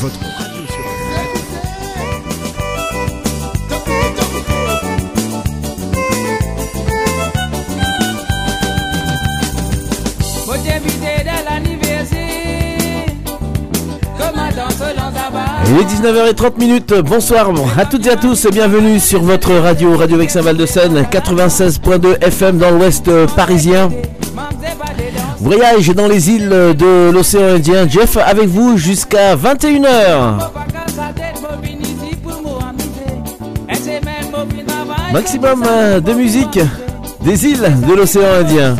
votre radio sur Il est 19h30 minutes. Bonsoir à toutes et à tous et bienvenue sur votre radio, Radio Vexin Val de Seine, 96.2 FM dans l'ouest parisien. Voyage dans les îles de l'océan Indien. Jeff avec vous jusqu'à 21h. Maximum de musique des îles de l'océan Indien.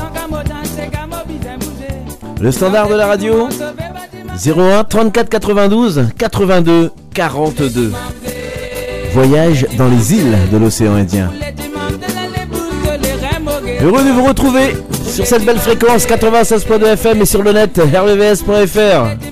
Le standard de la radio 01 34 92 82 42. Voyage dans les îles de l'océan Indien. Heureux de vous retrouver sur cette belle fréquence 96.2 FM et sur le net rvvs.fr.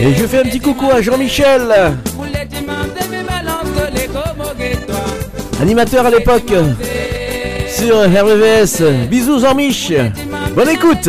Et je fais un petit coucou à Jean-Michel Animateur à l'époque sur RVVS. Bisous Jean-Mich. Bonne écoute.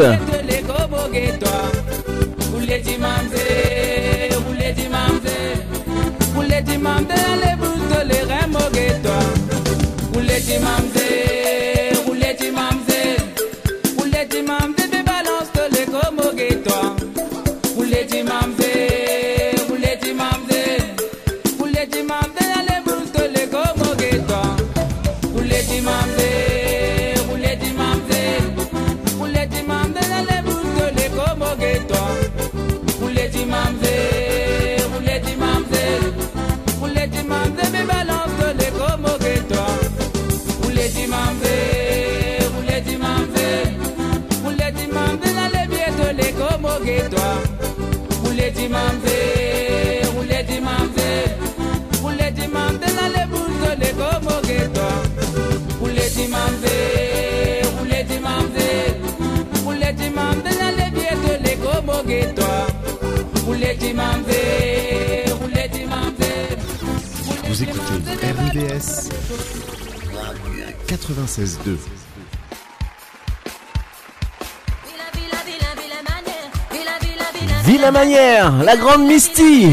96.2. Villa Manière, la grande Misty.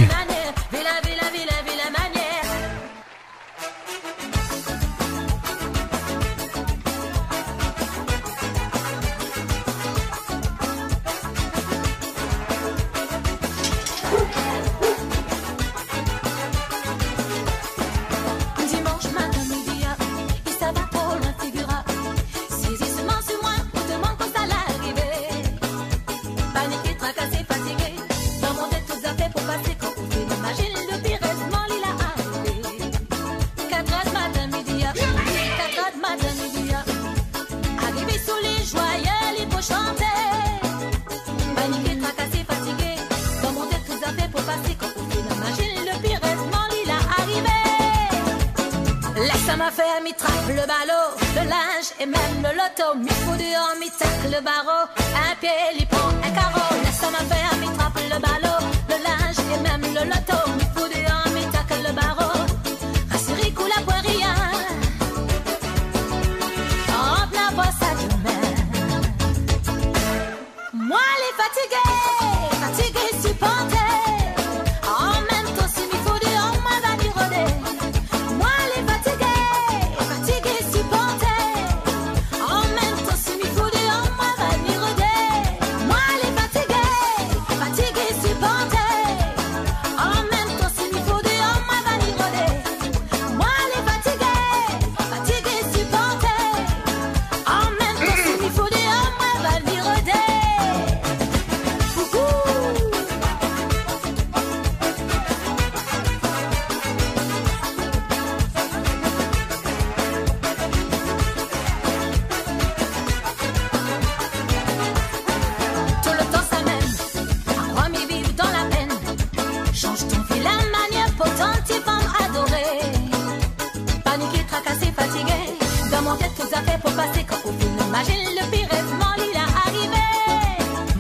Imagine le pire rêvement, il a arrivé.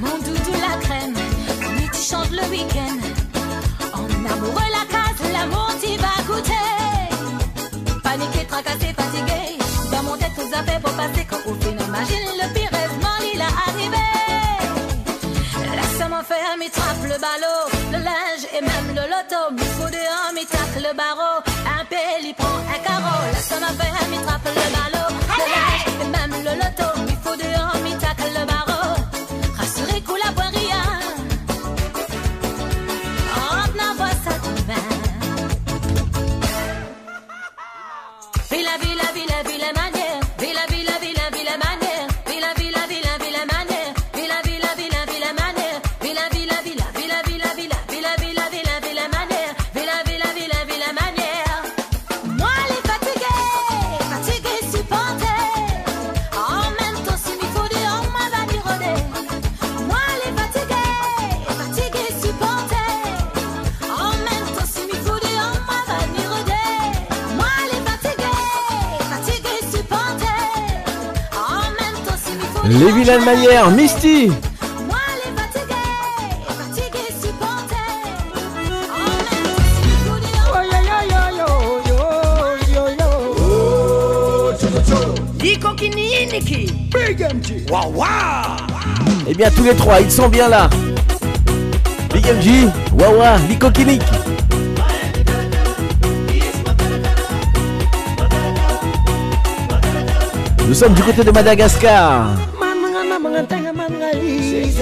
Mon doudou, la crème, nuit tu chantes le week-end. En amoureux, la case, l'amour t'y va goûter. Paniqué, tracassé, fatigué. Dans mon tête, tout fait pour passer quand au film. Imagine le pire rêvement, il a arrivé. Laisse-moi faire, mi trappe le ballot, le linge et même le loto. Faut dehors, mi le barreau. Temps, si m'il faut dire, Eh bien tous les trois, ils sont bien là. Big MJ, Wawa, Lico Kinik. Nous sommes du côté de Madagascar.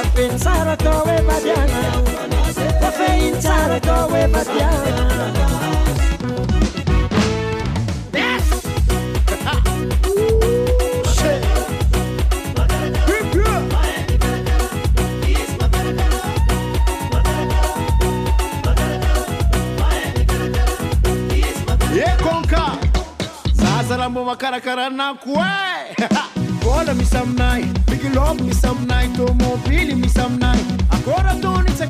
wakwensara kowe badiana wafeinsara kowe badiana ecco Salambo makara karana kwe bola misy aminay bikilobo misy aminay tômôbily misy aminay. Akôra tony tsy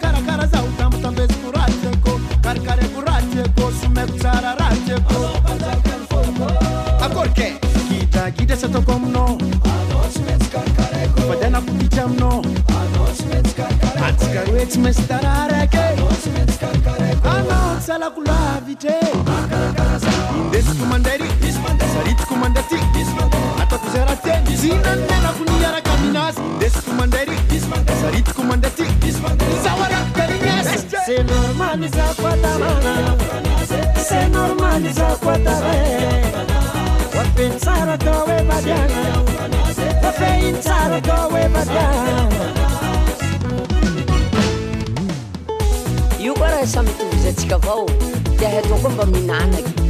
zaho tamytambeziko raha karikareko raha tiako tsara raha tiako akôryke gidagidra sy ataoko aminao. Fa tena aminao. Atsika roe tsy maintsy tara raiky anao tsy alako lavitre ndesiko mandary saritiko mandaty atako zay raha teny zinanomenako ny araka aminazy ndesiko mandary saritiko mandaty zaho arako garignasy koa raha samy tovizatsika avao. Tiahy atao koa mba minanaky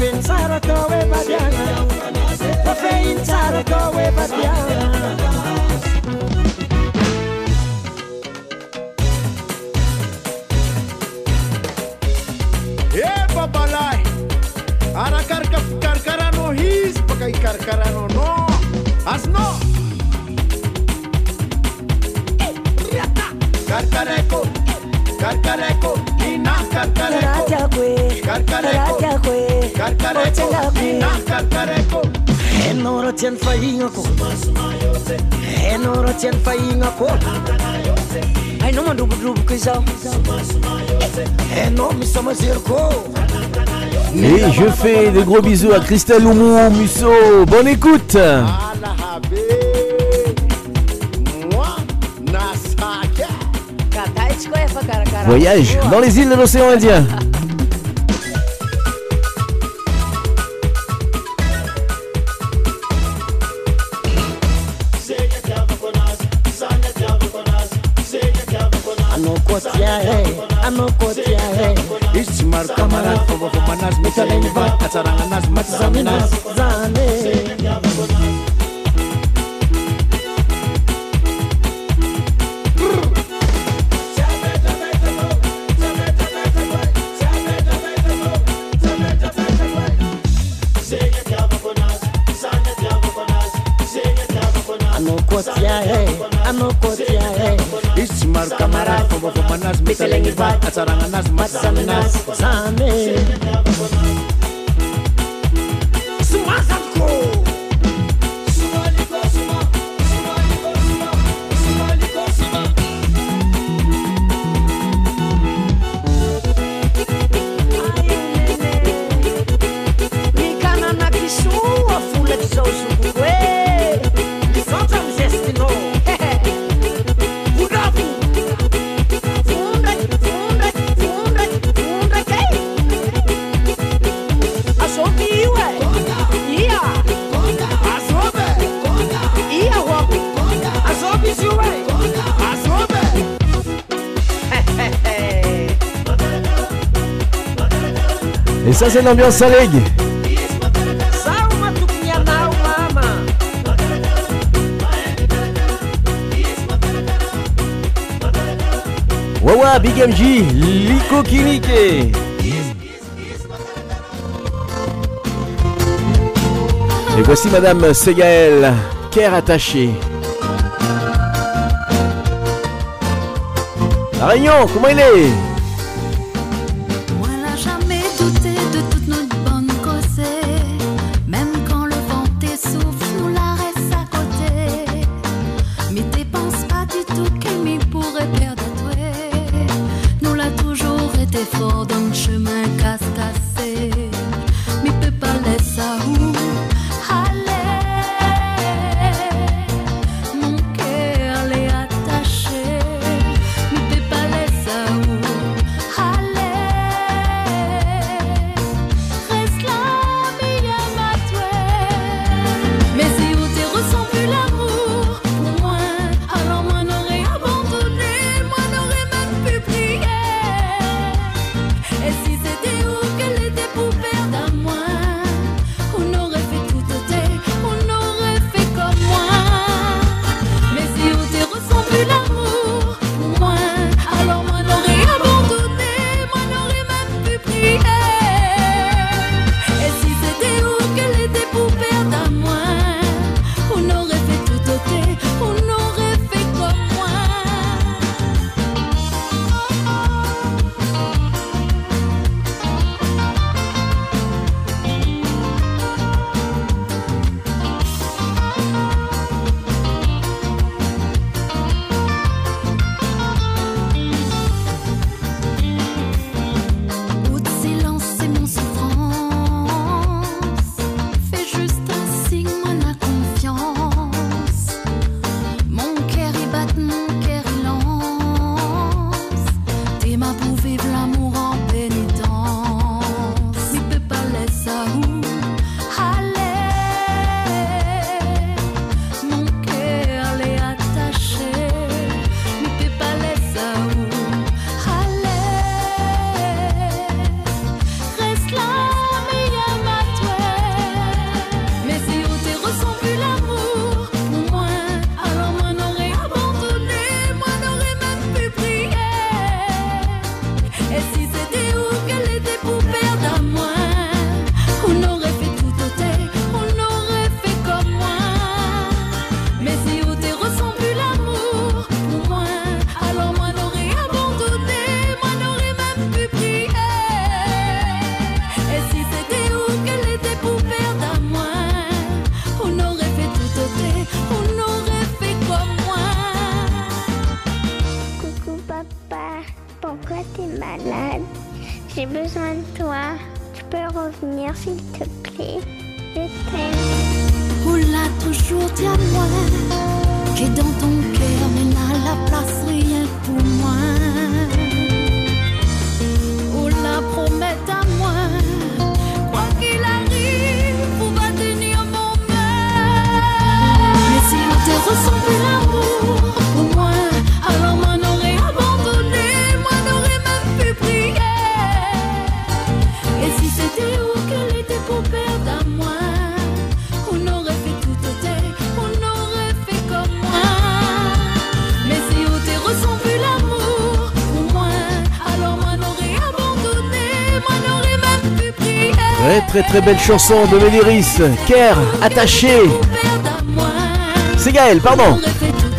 in Sarako Ebadiana. Cafe in Sarako Ebadiana. balai Ara carca carcara no his Pacai carcara no no. As no. Carcareco Carcareco Ina carcareco. Carcareco. Carcareco Et je fais des gros bisous à Christelle Oumou Musso. Bonne écoute. Voyage dans les îles de l'océan Indien. anakotiae izy tsy maro kamarady fombafombanazy mitaleny va atsaragna anazy matsy zany anazy maro kamara fomba fomba anazy misalagny vaky atsaragna anazy matsy samy anazy samy ça c'est l'ambiance à Ligue. Wawa Big MJ, Liko Kinike. Et voici Madame Ségaël, Caire attachée. La Réunion, comment il est? Très très belle chanson de Médéris. Care, attaché. C'est Gaël, pardon.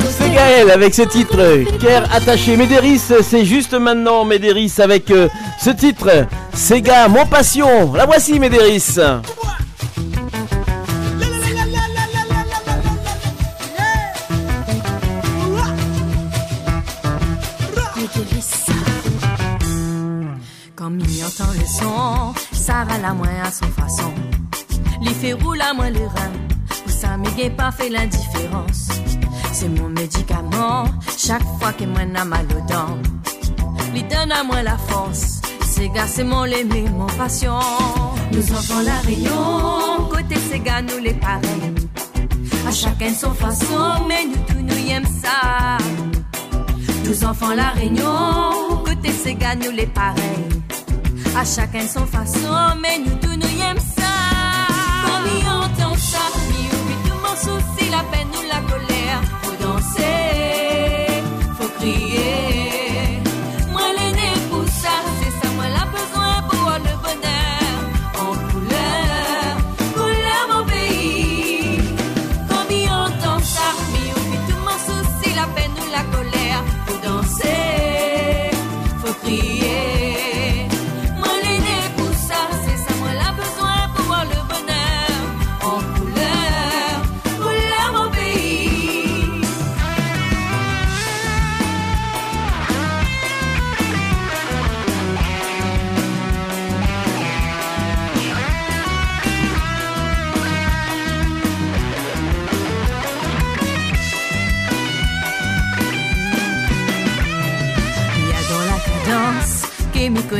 C'est. Gaël avec ce titre. Care, attaché. Médéris, c'est juste maintenant Médéris avec euh, ce titre. Sega, mon passion. La voici Médéris. Sarah la moins à son façon. Les fait rouler à moins le rein, pour ça m'est pas fait l'indifférence. C'est mon médicament, chaque fois que moi n'a mal aux dents. Lui donne à moi la force, c'est gars, c'est mon l'aimé, mon passion. Nous enfants la rayon, côté ces gars, nous les pareils. À chacun son façon, mais nous tous nous aimons ça. Nous enfants la réunion, côté ces gars, nous les À chacun son façon, mais nous tous nous aimons ça. Quand il entend ça, il oublie tout mon souci, la peine ou la colère. Faut danser, faut crier.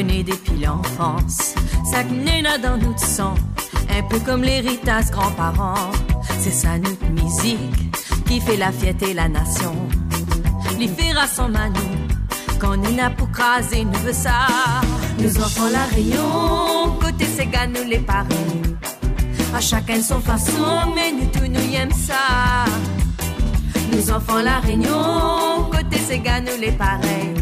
Depuis l'enfance. Ça naît dans notre sang, un peu comme l'héritage grands-parents. C'est ça notre musique qui fait la fierté la nation. Les à nous, quand on a pour craser, nous veut ça. Nous enfants la rayon, côté gars, nous les pareils. À chacun son façon, mais nous tous nous aimons ça. Nous enfants la réunion, côté gars, nous les pareils.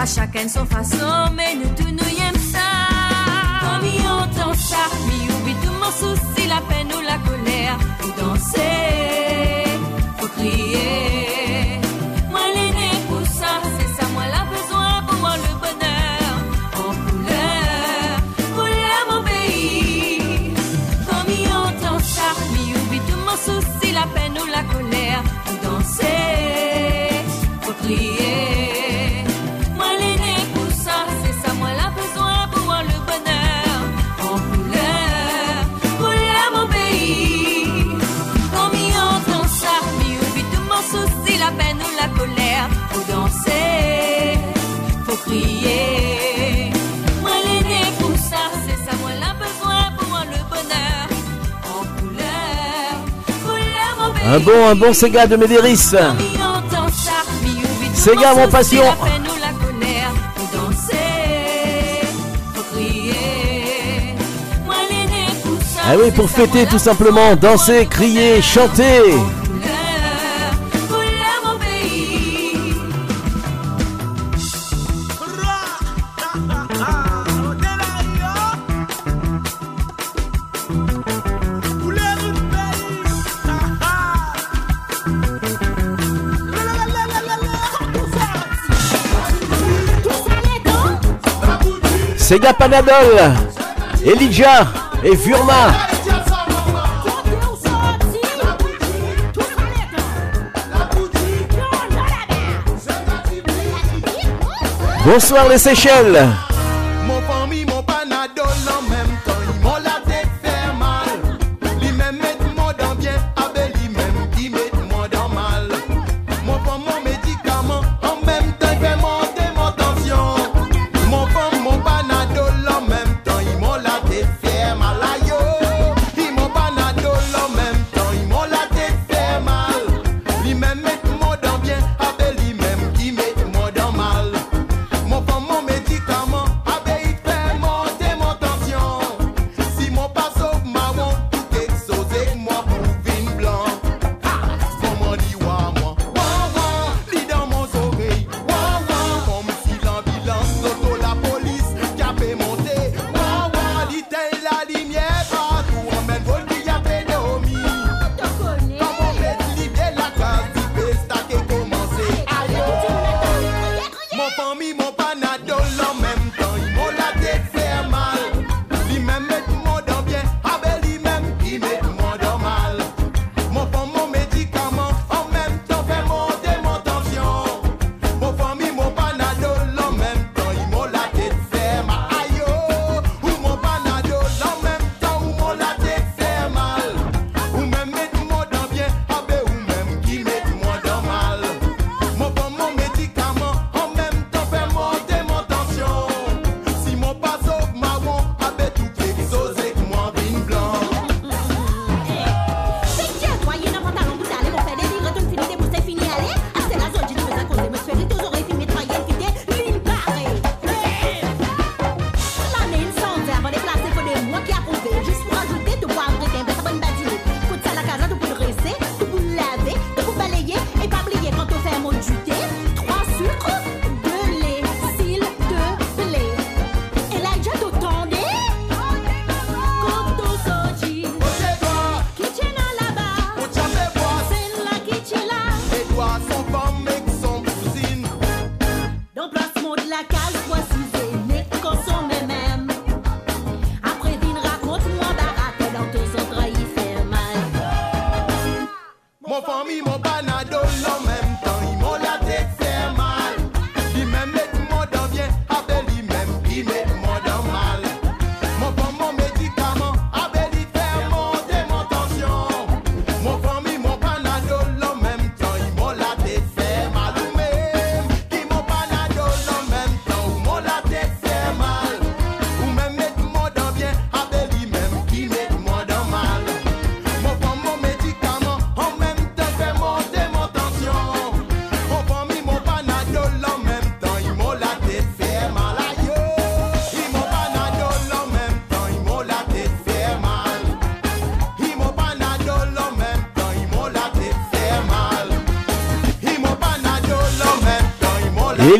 À chacun son façon, mais nous tous nous aimons ça. Quand il entend ça, il oublie tout mon souci, la peine ou la colère. Faut danser, faut crier. Un bon, un bon Sega de Médéris. Sega, mon passion. Ah oui, pour fêter tout simplement, danser, crier, chanter. Sega Panadol, Elijah et Furma. Bonsoir les Seychelles.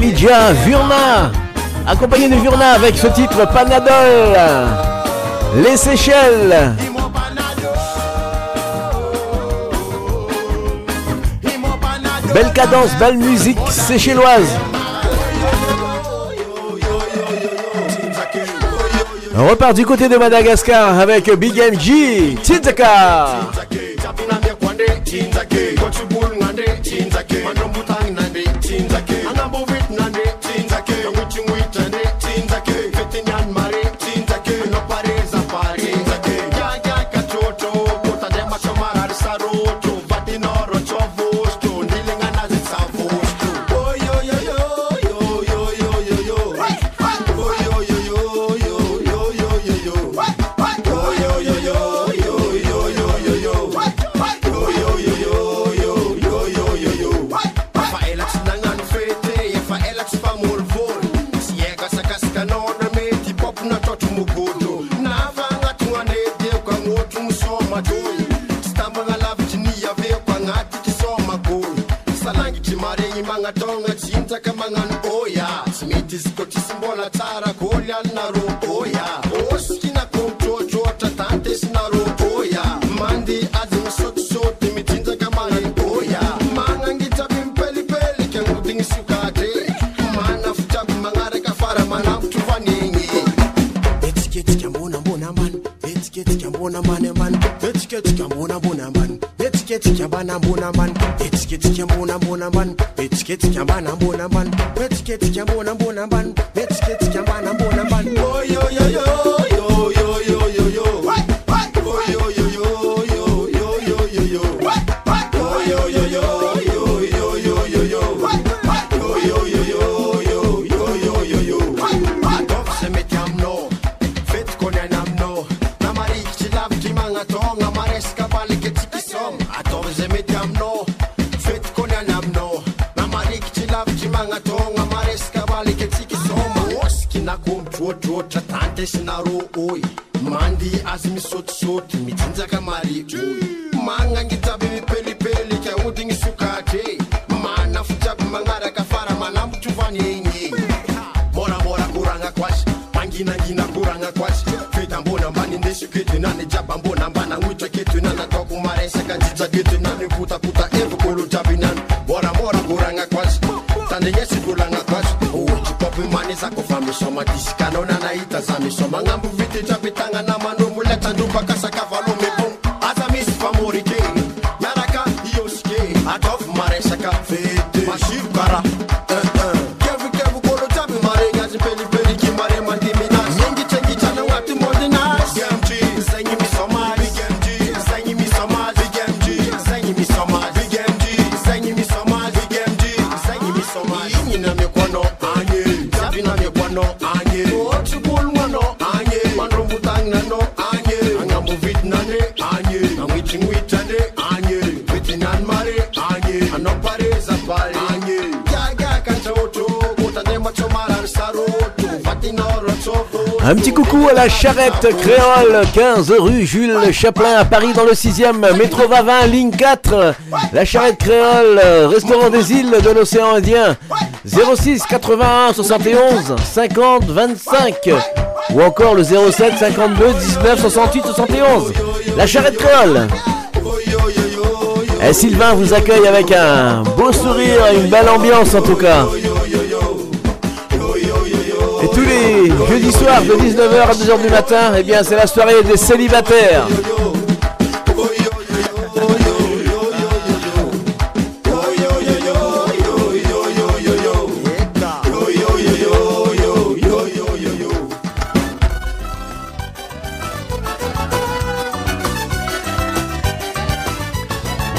Elijah Vurna, accompagné de Vurna avec ce titre Panadol. Les Seychelles. Belle cadence, belle musique séchelloise. On repart du côté de Madagascar avec Big MG, Tizaka. tiki tiki and ban and bone and ban. Kids can't and la charrette créole, 15 rue Jules Chaplin à Paris dans le 6e, métro Vavin, ligne 4. La charrette créole, restaurant des îles de l'océan Indien, 06 81 71 50 25. Ou encore le 07 52 19 68 71. La charrette créole. Et Sylvain vous accueille avec un beau sourire et une belle ambiance en tout cas. Jeudis soirs de 19h à 2h du matin, eh bien c'est la soirée des célibataires.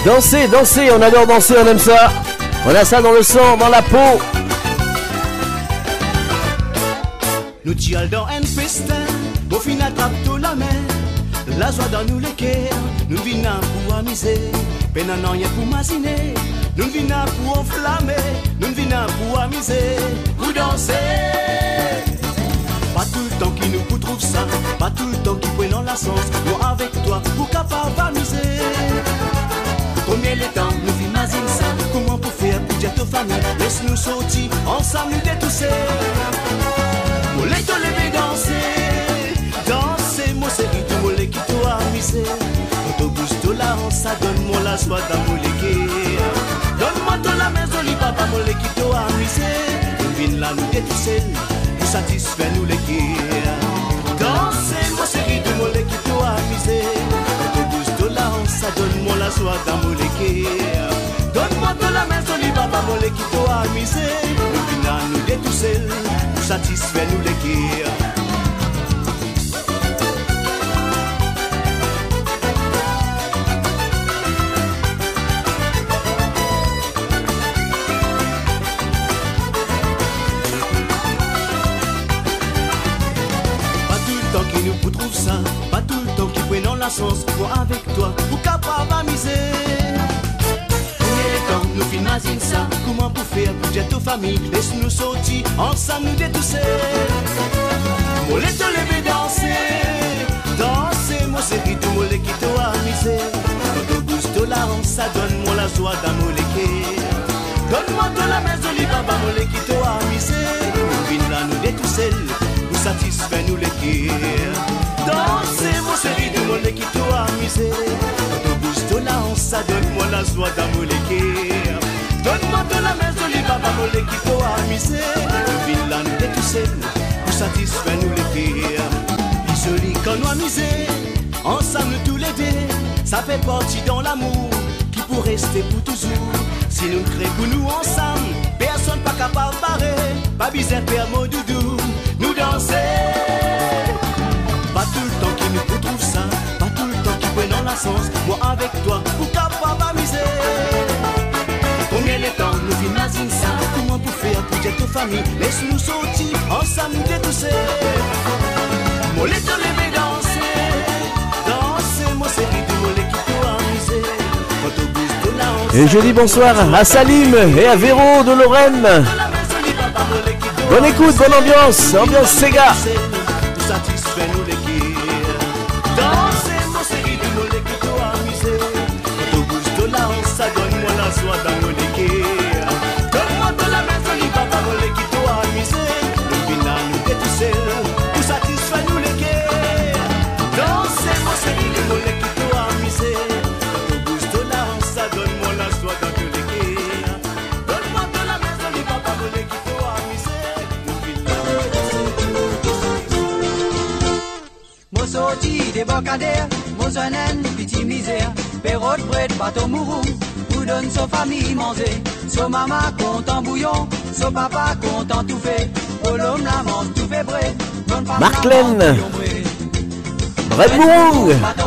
Danser, danser, on adore danser, on aime ça. On a ça dans le sang, dans la peau. Nou tjal dan en peste, bo fin atrap tou la men La zwa dan nou leke, nou vina pou amize Pe nan an pou mazine, Nous vina pour enflammer, nous vina pour amuser, pou danse Pas tout le temps qui nous vous trouve ça, pas tout le temps qui prennent la sens. Nous avec toi, pour capable amuser. Combien de temps nous imaginons ça Comment pour faire pour dire aux familles? Laisse-nous sortir, ensemble nous détousser. Te danser, danser, moi c'est rythme, mollet qui t'a amusé. Bouge de la ça donne-moi la joie d'amoléguer. Donne-moi de la maison, li papa, mollet qui t'a amusé. Vient là nous détousser, pour satisfaire nous les guerres. Danser, moi c'est rythme, mollet qui t'a amusé. Bouge de la ça donne-moi la joie d'amoléguer. Donne-moi de la maison, li papa, mollet qui t'a amusé. Vient là nous détousser, pour satisfaire nous guerres. Pas tout le temps qui nous pour trouve ça, pas tout le temps qui la chance, moi avec toi, pour capable amuser. Nous filmons ça, comment pour faire pour dire aux familles, laisse-nous sortir, ensemble nous détousser. Moi les te lever danser, danser, moi c'est qui tout, moi les qui t'a amusé. Quand au bouge de la honte, ça donne moi la joie d'amour Donne-moi de la maison, li papa, moi les qui t'a amusé. Nous vînes là nous détousser, pour satisfaire nous les. Dansez, moi c'est rythme, moi les de la joie d'amour Donne-moi de la maison, les t'a amusé. Nous vînes là nous détousser, pour satisfaire nous. Les jolis quand nous amuser, ensemble tous les deux, ça fait partie dans l'amour qui pour rester pour toujours. Si nous créons pour nous ensemble, personne pas capable de barrer, pas bizarre père mon doudou, nous danser. Sens, moi avec toi, pour capable d'amuser. Combien de temps nous imaginons ça, comment pour faire pour dire toute famille, laisse-nous sortir, ensemble détousser. Moi les te lever danser, danser, moi c'est moi les qui t'a amusé. Quand au la honte, Et je dis bonsoir à Salim et à Véro de Lorraine. Bonne écoute, bonne ambiance, ambiance Sega. Sorti des bocadères, mo zonen piti misère. Perrot bread, bateau mouroum, ou donne sa famille manger. So maman content bouillon, so papa content tout fait. Oh l'homme la mange tout fait la mange Len.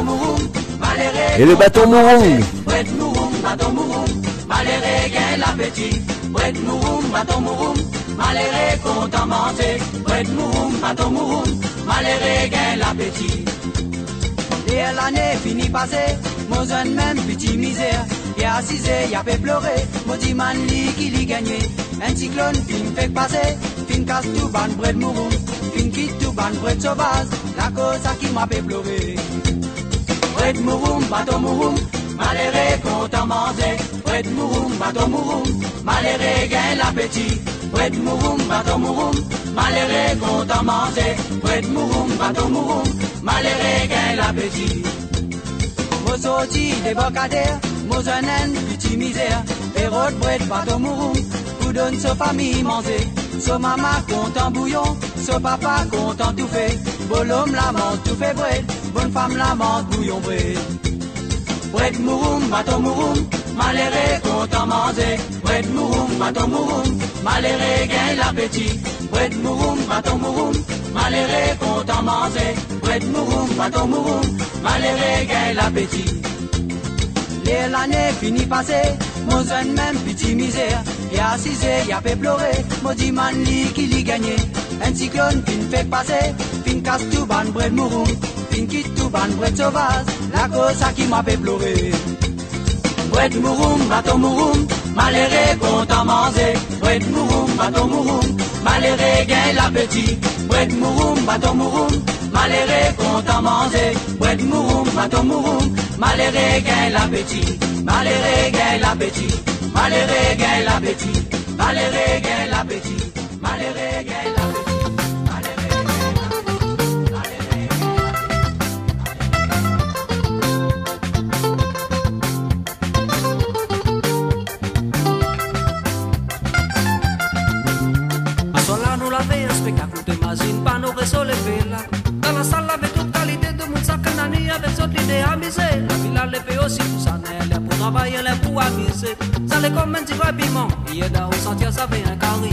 mouroum, maléré. et le bâton Mourung. Bread mouroum, bateau mouroum, maléré gain l'appétit. Bread mouroum, bateau mouroum, maléré content manger. Bread mouroum, bateau mouroum, maléré gain l'appétit. Et l'année finie passée, mon jeune même petit misère. Et assisé, y a fait pleurer, mon dit man li qui li gagné. Un cyclone fin fait passer, fin casse tout ban bread mouroum, fin quitte tout ban bread sauvage, la cause qui m'a fait pleurer. Bread mouroum, bateau mouroum, maléré content manger. Bread mouroum, bateau mouroum, maléré gain l'appétit. Bread mouroum, bateau mouroum, maléré content manger. Bread mouroum, bateau mouroum, maléré gain l'appétit. Mo sorti des bocadères, mo zonen petit misère. Perrot bread, bateau mouroum, pour donne sa famille manger. So maman content bouillon, so papa content tout fait. Bon homme la mange tout fait bread, bonne femme la mange bouillon bread. Bread mouroum, bateau mouroum, maléré content manger. Bread mouroum, bateau mouroum, maléré gain l'appétit. Bread mouroum, bateau mouroum, maléré content manger. Bread mouroum, bateau mouroum, maléré gain l'appétit. L'année finie passée, mon jeune même petit misère. Et assisé, y a fait pleurer, mon dit man li qui li gagné. Un cyclone fin fait passer, fin casse tout ban bread mouroum, fin quitte tout ban bread sauvage, la cause à qui m'a fait pleurer. Bread mouroum, bateau mouroum, Maléré content manger, ouet mouroum, bateau mouroum. Maléré gain l'appétit, ouet mouroum, bateau mouroum. Maléré content manger, ouet mouroum, bateau mouroum. Maléré gain l'appétit, maléré gain l'appétit. Maléré gain l'appétit, maléré gain l'appétit. Maléré gain l'appétit. t'es amusé. La villa les paye aussi pour sa nelle, pour travailler, les pour amuser. Ça les comme un petit rapiment, il est là au sentier, ça fait un carré.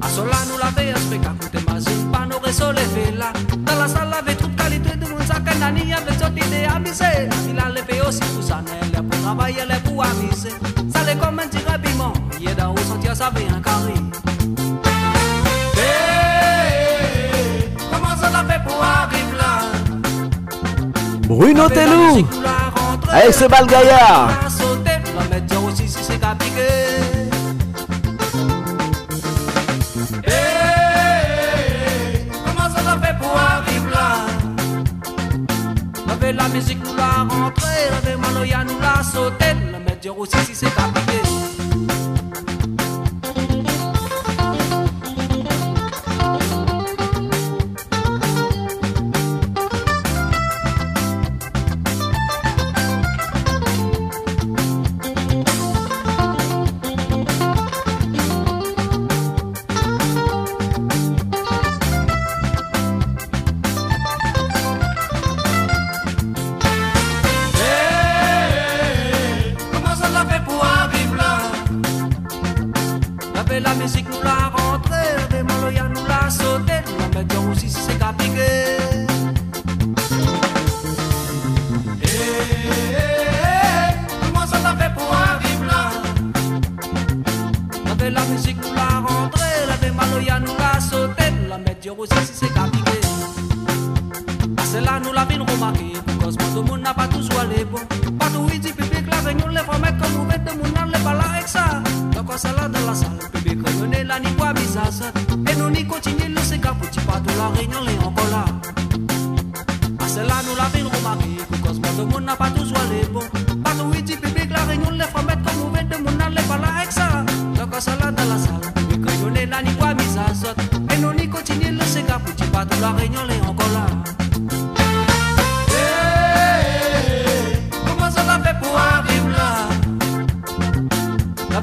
À cela, nous l'avons expliqué, à côté mazine, pas nos réseaux, les villas. Dans la salle, avait toute qualité de mon sac, un ami avec son idée amusée. La villa les paye aussi pour sa nelle, pour travailler, les pour amuser. Ça les comme un petit rapiment, il est là au sentier, ça fait un carré. Bruno Tellou Allez, c'est Balgaïa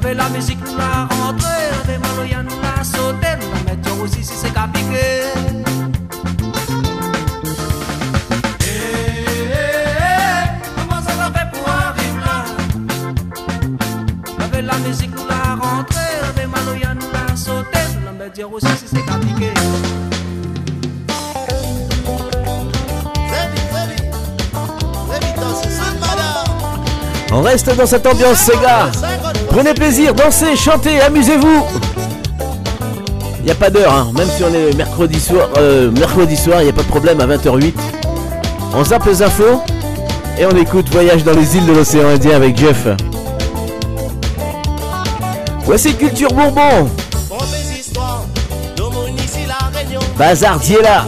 Avec la musique pour la rentrer des Maloyah nous la sautènent, la met aussi si c'est compliqué. Eh, eh, eh, comment ça va faire pour arriver là? Avec la musique pour la rentrer des Maloyah nous la sautènent, la met aussi si c'est compliqué. On reste dans cette ambiance, les gars. Prenez plaisir, dansez, chantez, amusez-vous. Il n'y a pas d'heure, hein. même si on est mercredi soir, euh, mercredi soir, il n'y a pas de problème à 20h08. On zappe les infos et on écoute Voyage dans les îles de l'océan Indien avec Jeff. Voici Culture Bourbon. Bazardier là.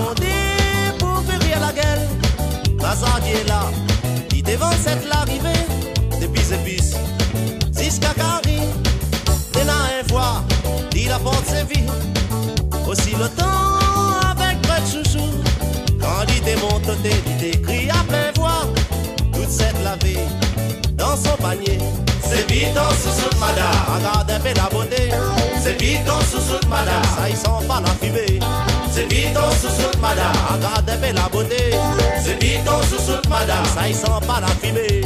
la beauté. C'est dit sous madame, ça y sent pas la fumée.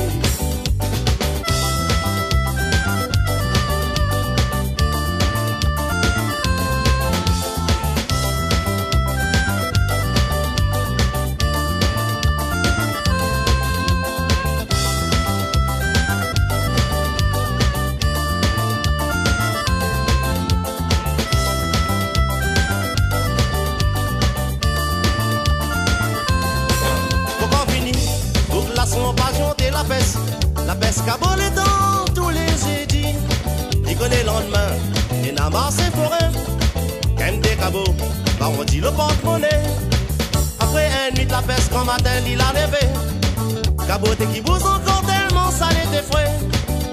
La beauté qui vous entend tellement salée tes frais.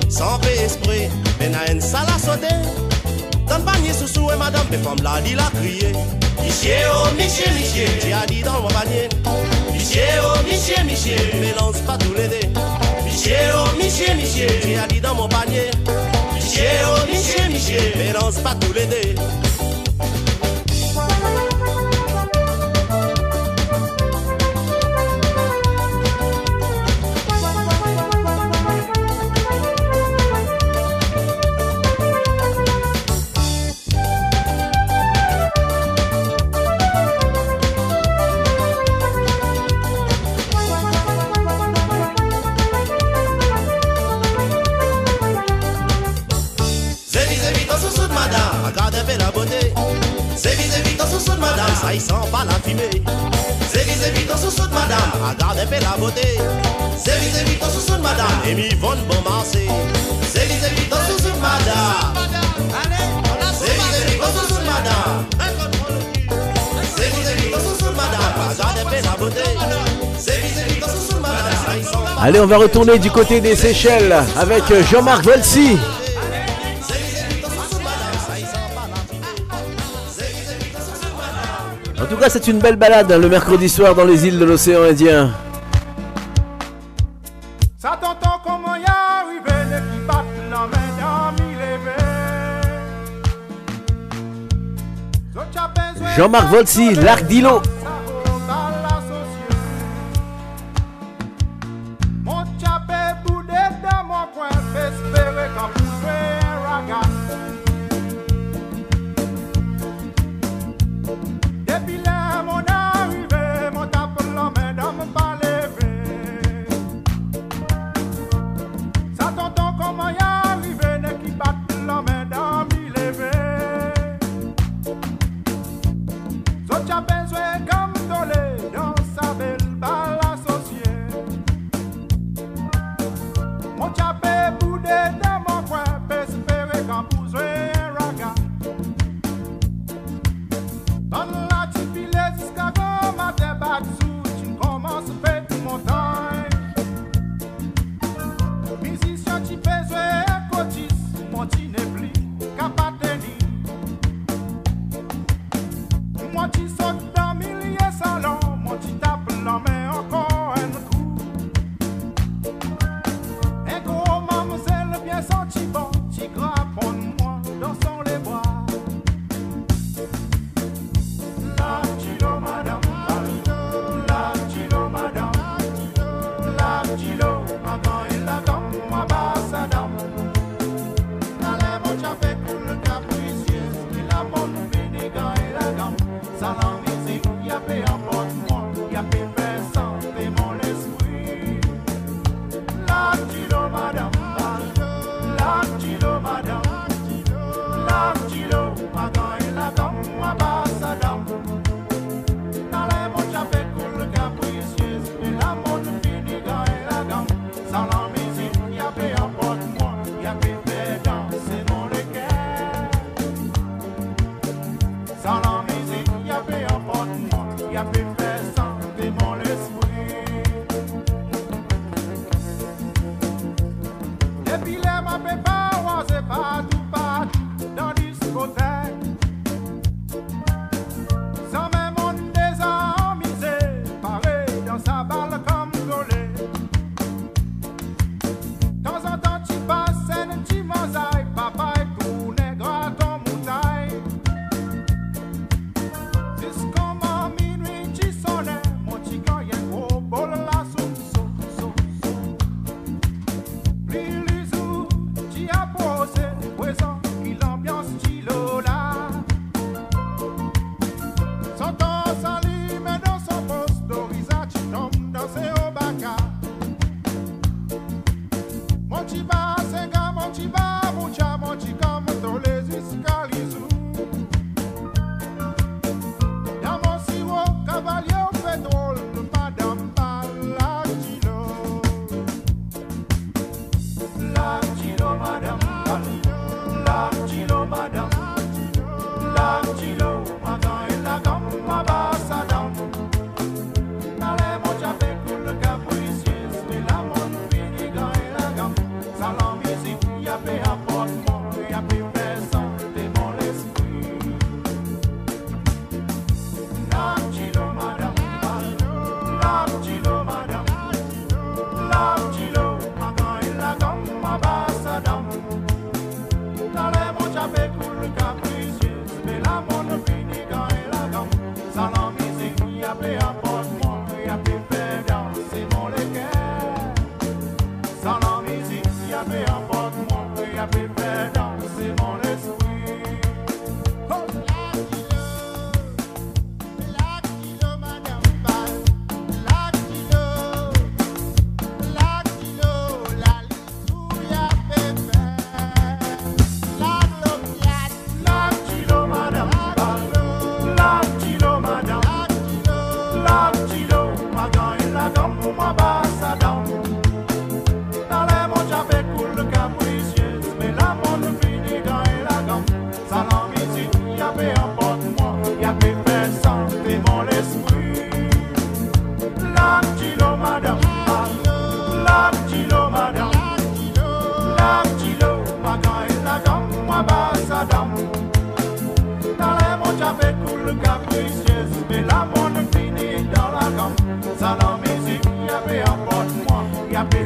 Sans paix esprit, ben à une salle à sauter. Dans le panier sous sous et madame, mes femmes la dit la crier. Michier, oh Michier, Michier. Tu as dit dans mon panier. Michier, oh Michier, Michier. Mélange pas tous les deux. Michier, oh Michier, Michier. Tu as dit dans mon panier. Michier, oh Michier, Michier. Mélange pas tous les deux. Allez, on va retourner du côté des Seychelles avec Jean-Marc Volsi. En tout cas, c'est une belle balade hein, le mercredi soir dans les îles de l'océan Indien. Jean-Marc Volti, Larc Dilo,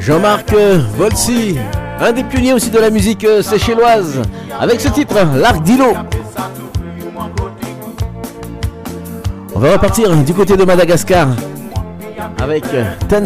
Jean-Marc euh, Volsi, un des pionniers aussi de la musique euh, séchelloise, avec ce titre, L'Arc d'Ilo. On va repartir du côté de Madagascar avec euh, Ten.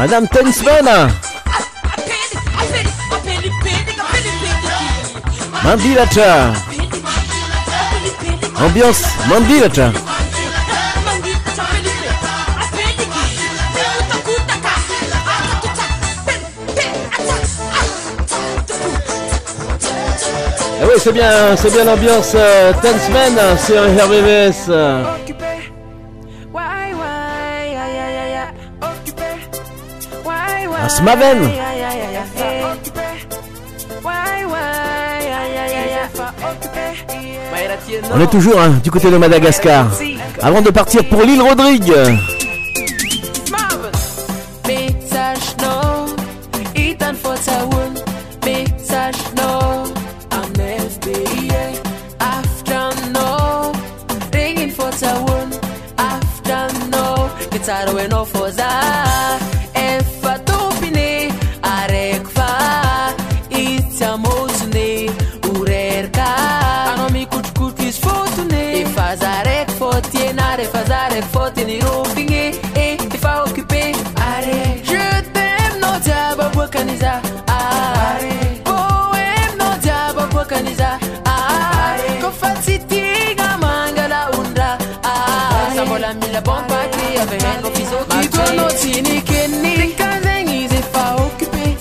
Madame Tensman Mandilata Ambiance Mandilata Eh ah oui, c'est bien, c'est bien l'ambiance euh, Tensman euh, sur RBVS. Mars Maven. On est toujours hein, du côté de Madagascar. Avant de partir pour l'île Rodrigue.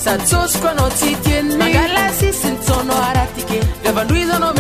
satsotsiko anao tsy tieniny mangalasisy ny tsanao aratike. Avandro izy anao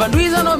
Never do is no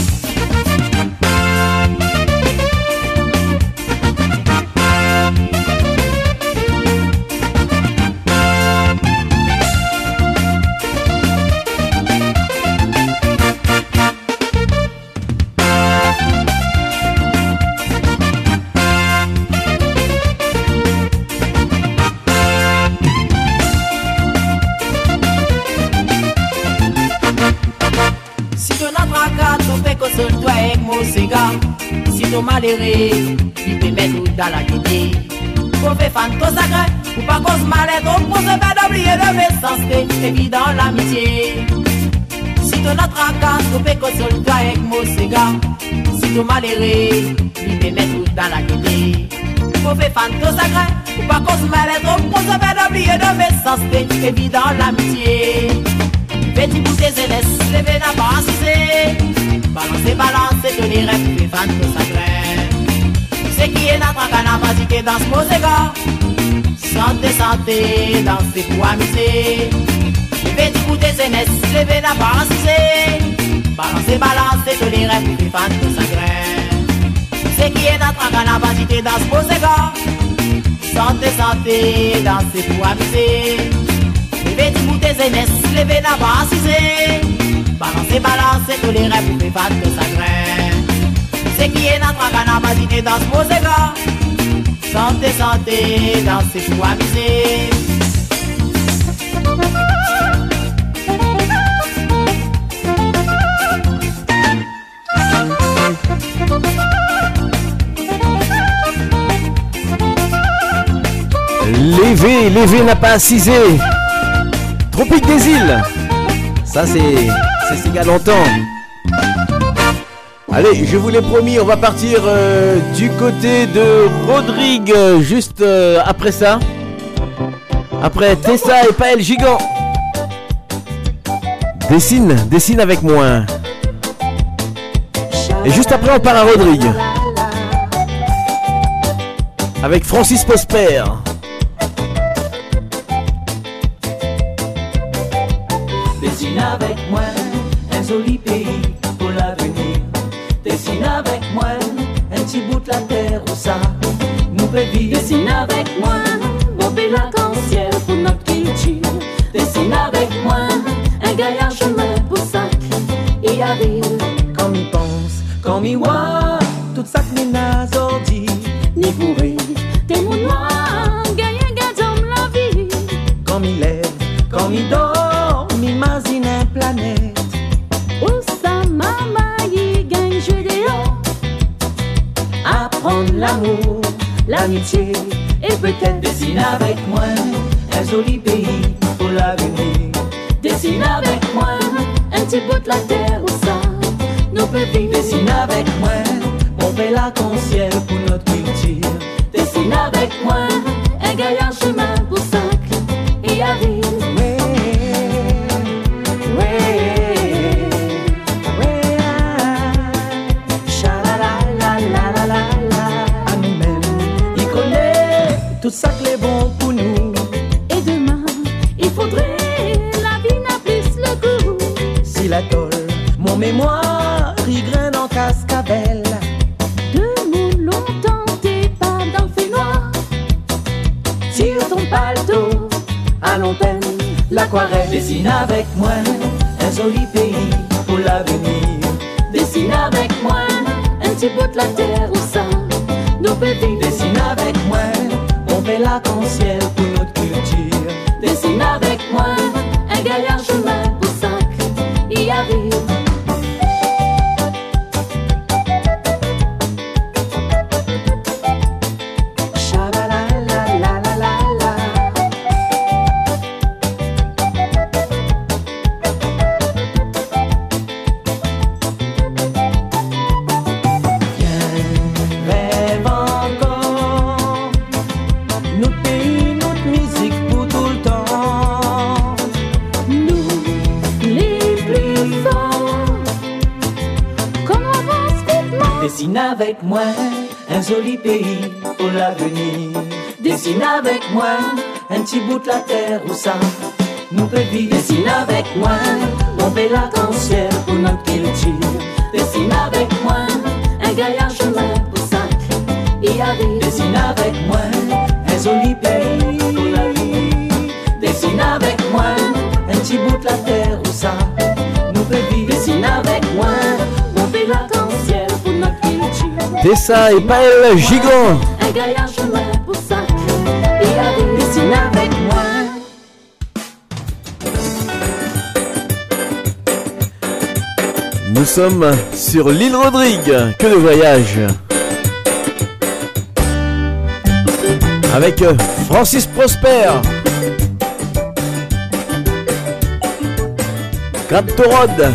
Il peut mettre dans la guidée Qu'on fait fan ton sacré, ou pas cause malade On pose pas d'oublier le message, c'est évident l'amitié. Si ton atraca, ton fait que seul toi avec mon cigare Si ton malheureux, il peut mettre dans la guidée Qu'on fait fan ton sacré, ou pas cause malade On pose pas d'oublier le message, c'est évident l'amitié. Petit bout de jeunesse, levé n'a pas assisé. Balancer, balancer, tous les rêves, les fans C'est qui est notre canapacité dans ce moséga. Santé, santé, danser pour amuser. Petit bout de jeunesse, levé n'a pas assisé. Balancer, balancer, tous les rêves, les fans de sacré. C'est qui est notre canapacité dans ce moséga. Santé, santé, danser pour amuser. Levé du bout des jeunesse, levé la bas assisé. Balancer, balancer tous les rêves, pouvez pas de sacré. C'est qui est notre canapacité dans ce moséga. Santé, santé, danser pour amuser. Lévé, Lévé n'a pas assisé. Tropique des îles. Ça, c'est c'est si. Allez, je vous l'ai promis, on va partir euh, du côté de Rodrigue juste euh, après ça. Après Tessa et Paël Gigant. Dessine, dessine avec moi. Et juste après, on part à Rodrigue. Avec Francis Prosper. Dessine avec moi un joli pays pour l'avenir. Dessine Dessine avec moi mon bel arc-en-ciel pour notre culture. Dessine avec moi l'amitié Et peut-être Dessine avec moi un joli pays Tessa et Paël Gigant. Un pour ça. Il a des piscines avec moi. Nous sommes sur l'île Rodrigue. Que de voyage. Avec euh, Francis Prosper. Grab Torod.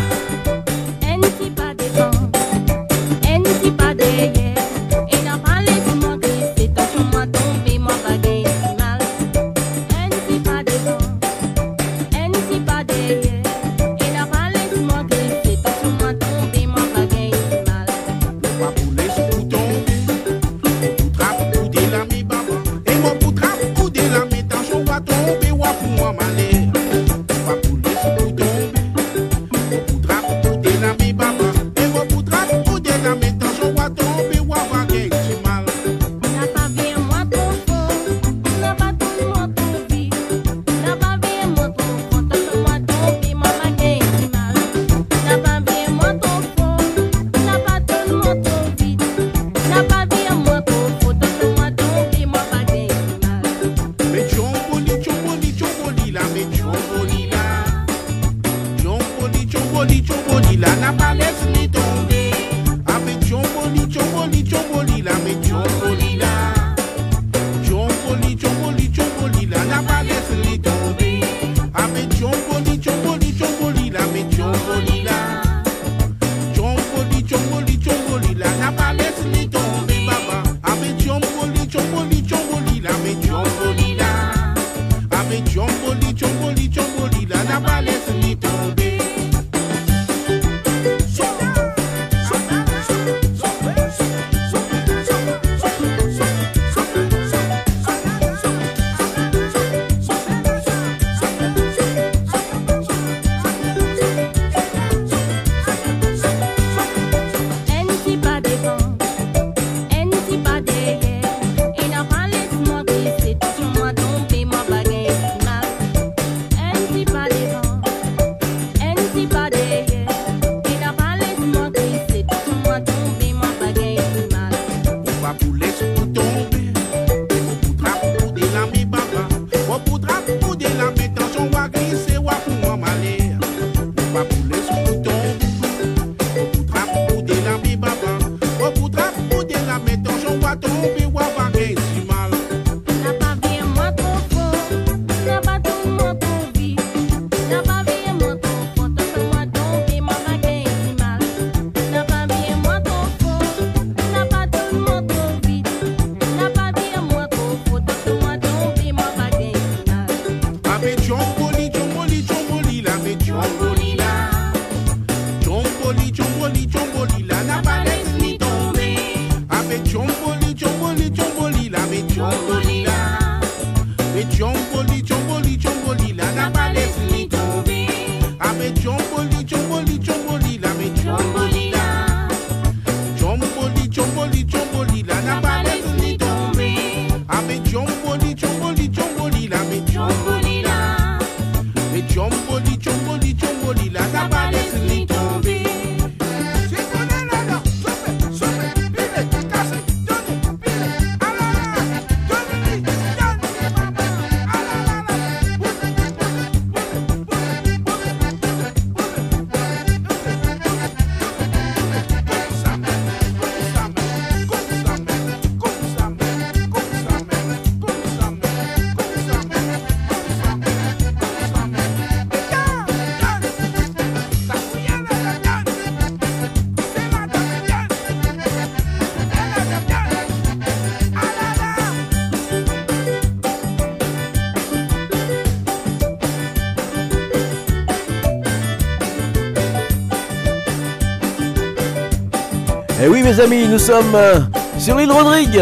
Mes amis, nous sommes euh, sur l'île Rodrigue.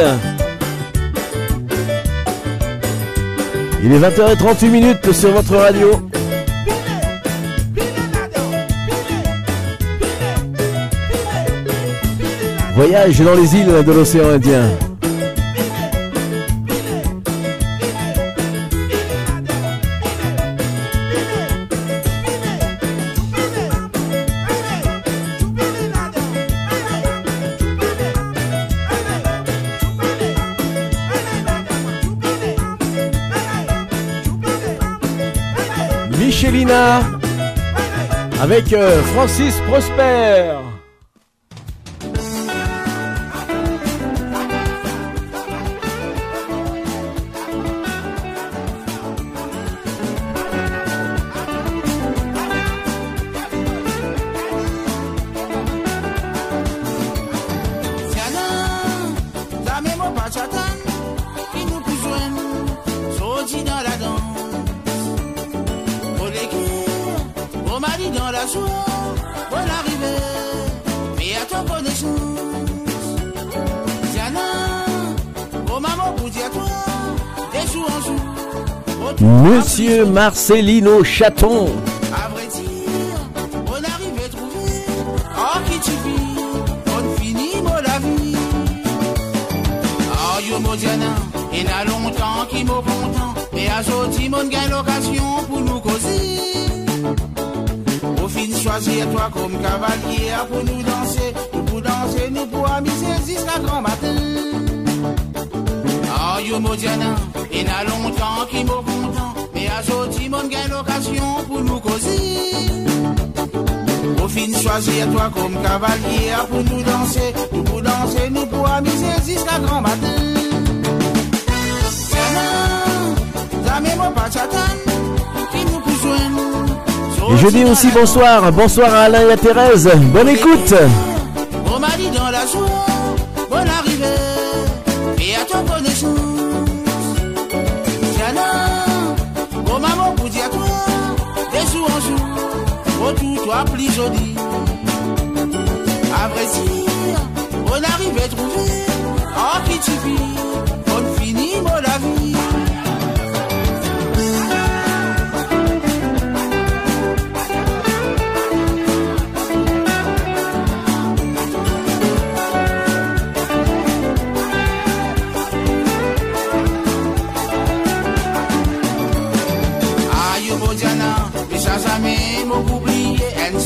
Il est 20h38 minutes sur votre radio. Voyage dans les îles de l'océan Indien. Avec euh, Francis Prosper. Joie, bonne arrivée, mais à ton connaissance. Tiana, au maman pour dire toi, des jours en jour. Monsieur Marcelino Chaton. À vrai dire, on arrive à trouver, oh qui tu vis, on finit mon la vie. Oh yo modiana, et n'a longtemps qui m'a content, mais à sorti mon gain choisir toi comme cavalier pour nous danser, nous pour danser, nous pour amuser jusqu'à grand matin. Oh yo modiana, et n'a longtemps qui m'a content, mais à sorti mon gain l'occasion pour nous causer. Au fin choisir toi comme cavalier pour nous danser, nous pour danser, nous pour amuser jusqu'à grand matin. La mémoire pas qui nous joindre. Et je dis aussi bonsoir, bonsoir à Alain et à Thérèse. Bonne écoute. Au mari dans la joie, bonne arrivée, et à ton connaissance. Tiana, au maman pour dire toi, des jours en jour, au tout toi plus joli. À vrai dire, on arrive à trouver, qui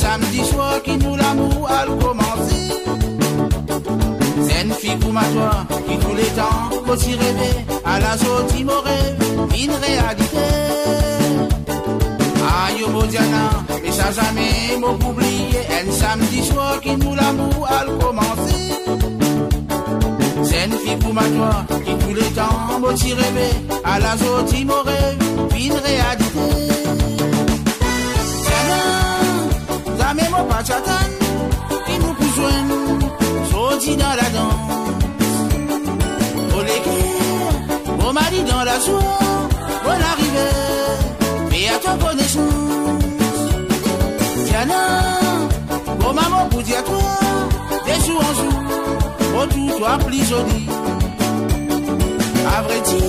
samedi soir qui nous l'amour a commencé. C'est une fille ma joie qui tous les temps aussi rêvé. À la sortie, mon rêve, une réalité. Aïe, Bodiana, mais ça jamais m'a oublié. Un samedi soir qui nous l'amour a commencé. C'est une fille ma joie qui tous les temps aussi rêvé. À la sortie, mon rêve, une réalité. Tiens, la mémoire pas chatan, qui nous joindre, sorti dans la danse. Au légué, au mari dans la joie, bonne arrivée, mais à ton connaissance. Tiens, au maman pour dire toi, des jours en jour, au tout toi plus joli. À vrai dire,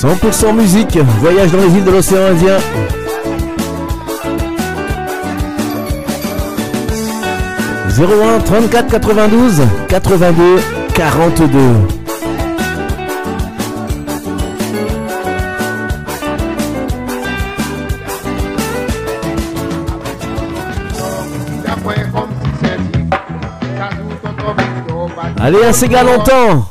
100% musique, voyage dans les îles de l'océan Indien. « 01 34 92 82 42 » Allez, assez galantant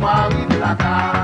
kwa wiplaka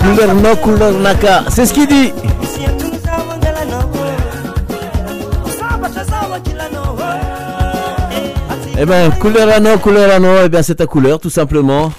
Couleur no, couleur naka. C'est ce qu'il dit. Eh bien, couleur à no, couleur à no, eh bien c'est ta couleur tout simplement.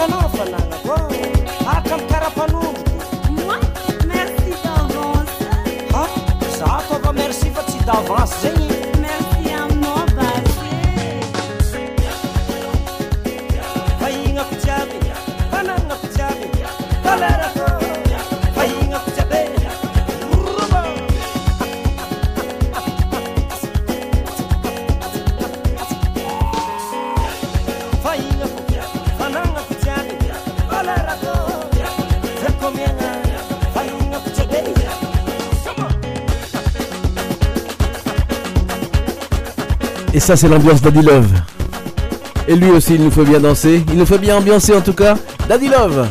hitanao fananako aka mikarapanondro merci d'avance a zato aka merci fa tsy d'avance zegny merci aminao base fahignako jiaby fananako jiaby Et ça, c'est l'ambiance Daddy Love. Et lui aussi, il nous faut bien danser. Il nous faut bien ambiancer en tout cas. Daddy Love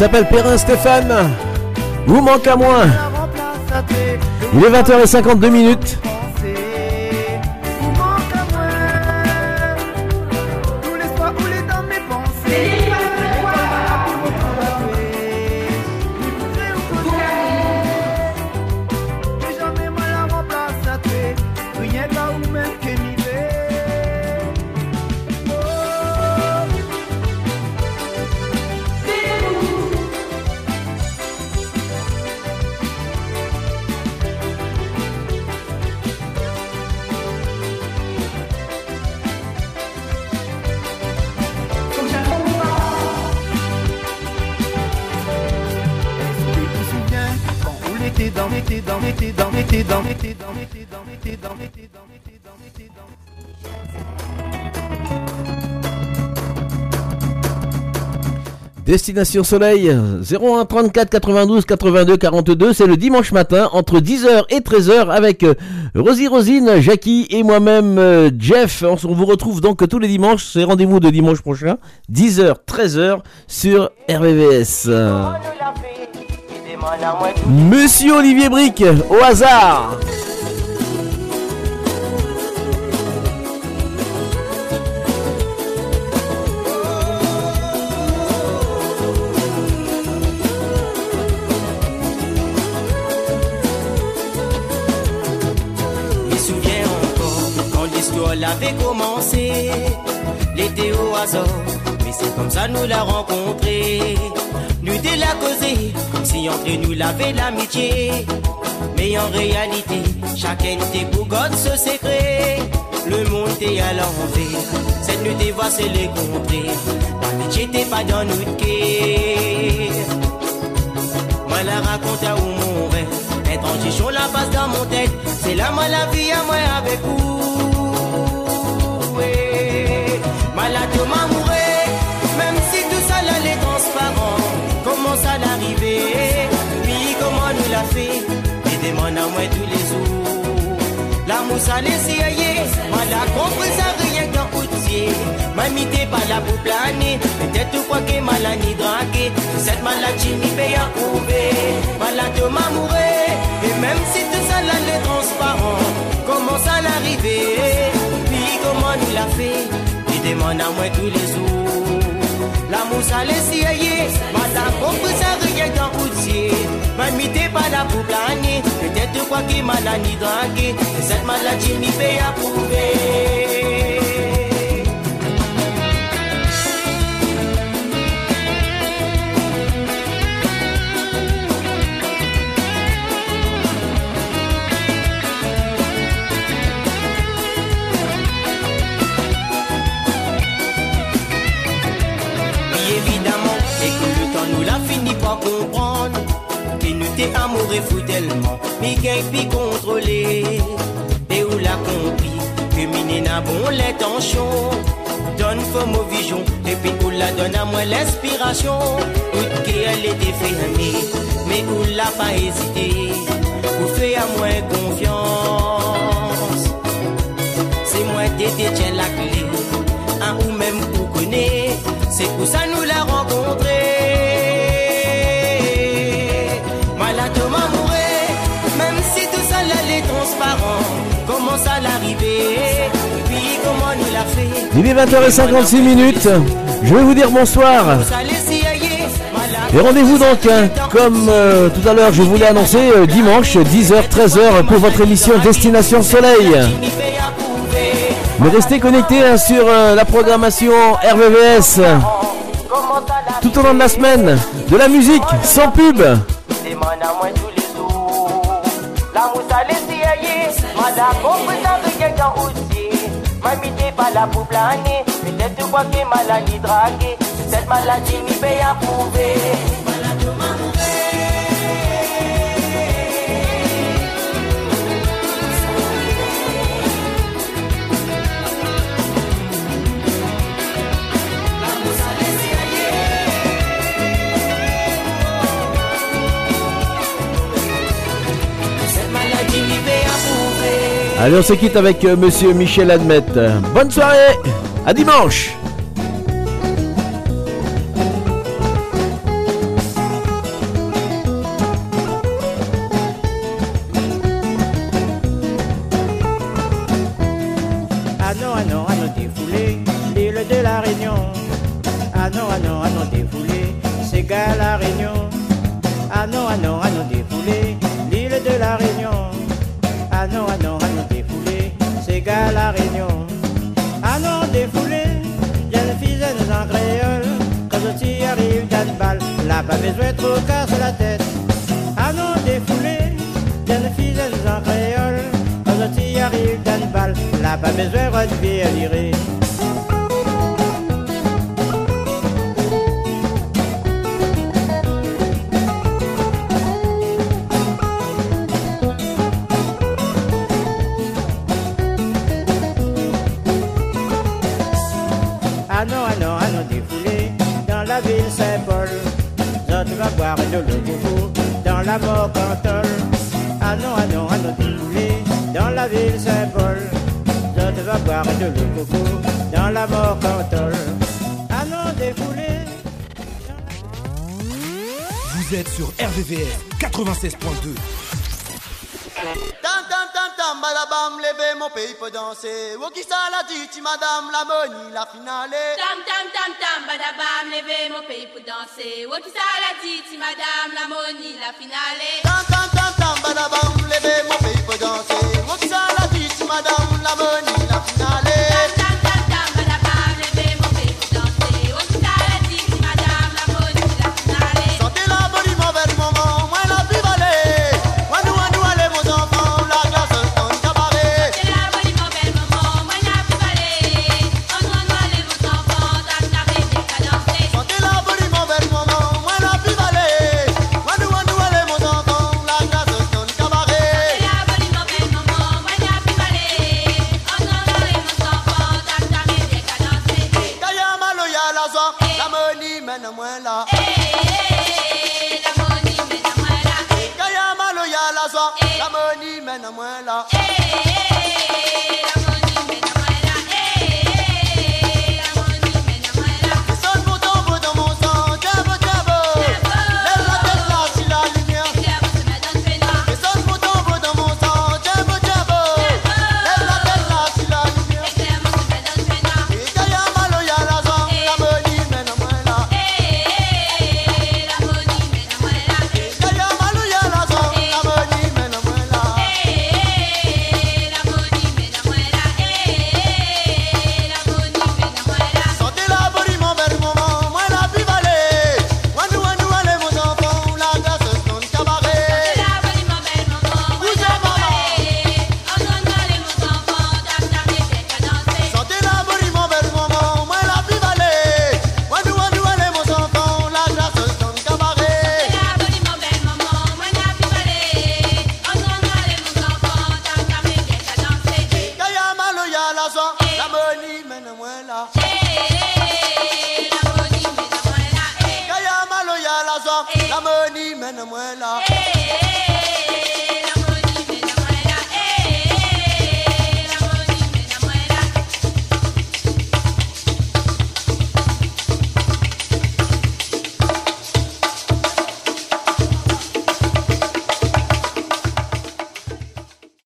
s'appelle Perrin Stéphane. Vous manque à moins. Il est 20h52 minutes. Destination Soleil 01 34 92 82 42, c'est le dimanche matin entre 10h et 13h avec euh, Rosie Rosine, Jackie et moi-même euh, Jeff. On vous retrouve donc tous les dimanches, c'est rendez-vous de dimanche prochain, 10h 13h sur RVVS. Monsieur Olivier Brick, au hasard. souviens encore quand l'histoire l'avait commencé. L'été au hasard, mais c'est comme ça nous l'a rencontré. De la comme si entre nous l'avait l'amitié. Mais en réalité, chacun pour God ce secret. Le monde est à l'envers, cette nuit des voix c'est les contrées. L'amitié t'es pas dans notre cœur. Moi la raconte à où mon rêve en chichon la passe dans mon tête C'est moi la vie à moi avec vous À moi tous les jours. L'amour ça laisse Moi la compris ça rien qu'un routier. Mamie t'es pas là pour planer. Peut-être crois que maladie draguée Cette maladie m'y paye à prouver. Malade m'amourer Et même si tout ça là les transparent Comment ça l'arriver Puis comment nous l'a fait? Il demande à moi tous les jours. L'amour ça laisse aller Madame compris ça rien qu'un routier. Mamie t'es pas là pour planer soki maladi dragi cette maladie mi pe ya prouver évidemment, et que le temps nous l'a fini par comprendre. Tes amoureux fou tellement, mais qu'elle puis contrôle et où l'a compie que miné n'a bon l'intention Donne faux mauvise gens et puis où l'a donné à moi l'inspiration. Outre qu'elle était frême, mais où l'a pas hésité? Ou fait à moins confiance, c'est moi d'être tient la clé à ou même vous connais, c'est pour ça. Il est 20h56 minutes. Je vais vous dire bonsoir. Et rendez-vous donc, hein, comme euh, tout à l'heure je vous l'ai annoncé, euh, dimanche 10h, 13h pour votre émission Destination Soleil. Mais restez connectés hein, sur euh, la programmation RVVS tout au long de la semaine. De la musique sans pub. M'habiller pas là pour planer, peut-être tu crois que maladie draguée, cette maladie m'y paye à prouver. Allez, on se quitte avec euh, monsieur Michel Admette. Bonne soirée, à dimanche. dans la mort cantole. Ah non, ah non, ah non, dans la ville Saint-Paul. Je te vas boire de l'eau coco dans la mort cantole. Ah non. Vous êtes sur RVVR 96.2 madame, levez mon pays peut danser. Oh, qui ça l'a dit, madame, la money, la finale? Tam, tam, tam, tam, madame, levez mon pays peut danser. Oh, qui ça l'a dit, madame, la money, la finale? Tam, tam, tam, tam, madame, levez mon pays peut danser. Oh, qui ça l'a dit, madame, la money, la finale?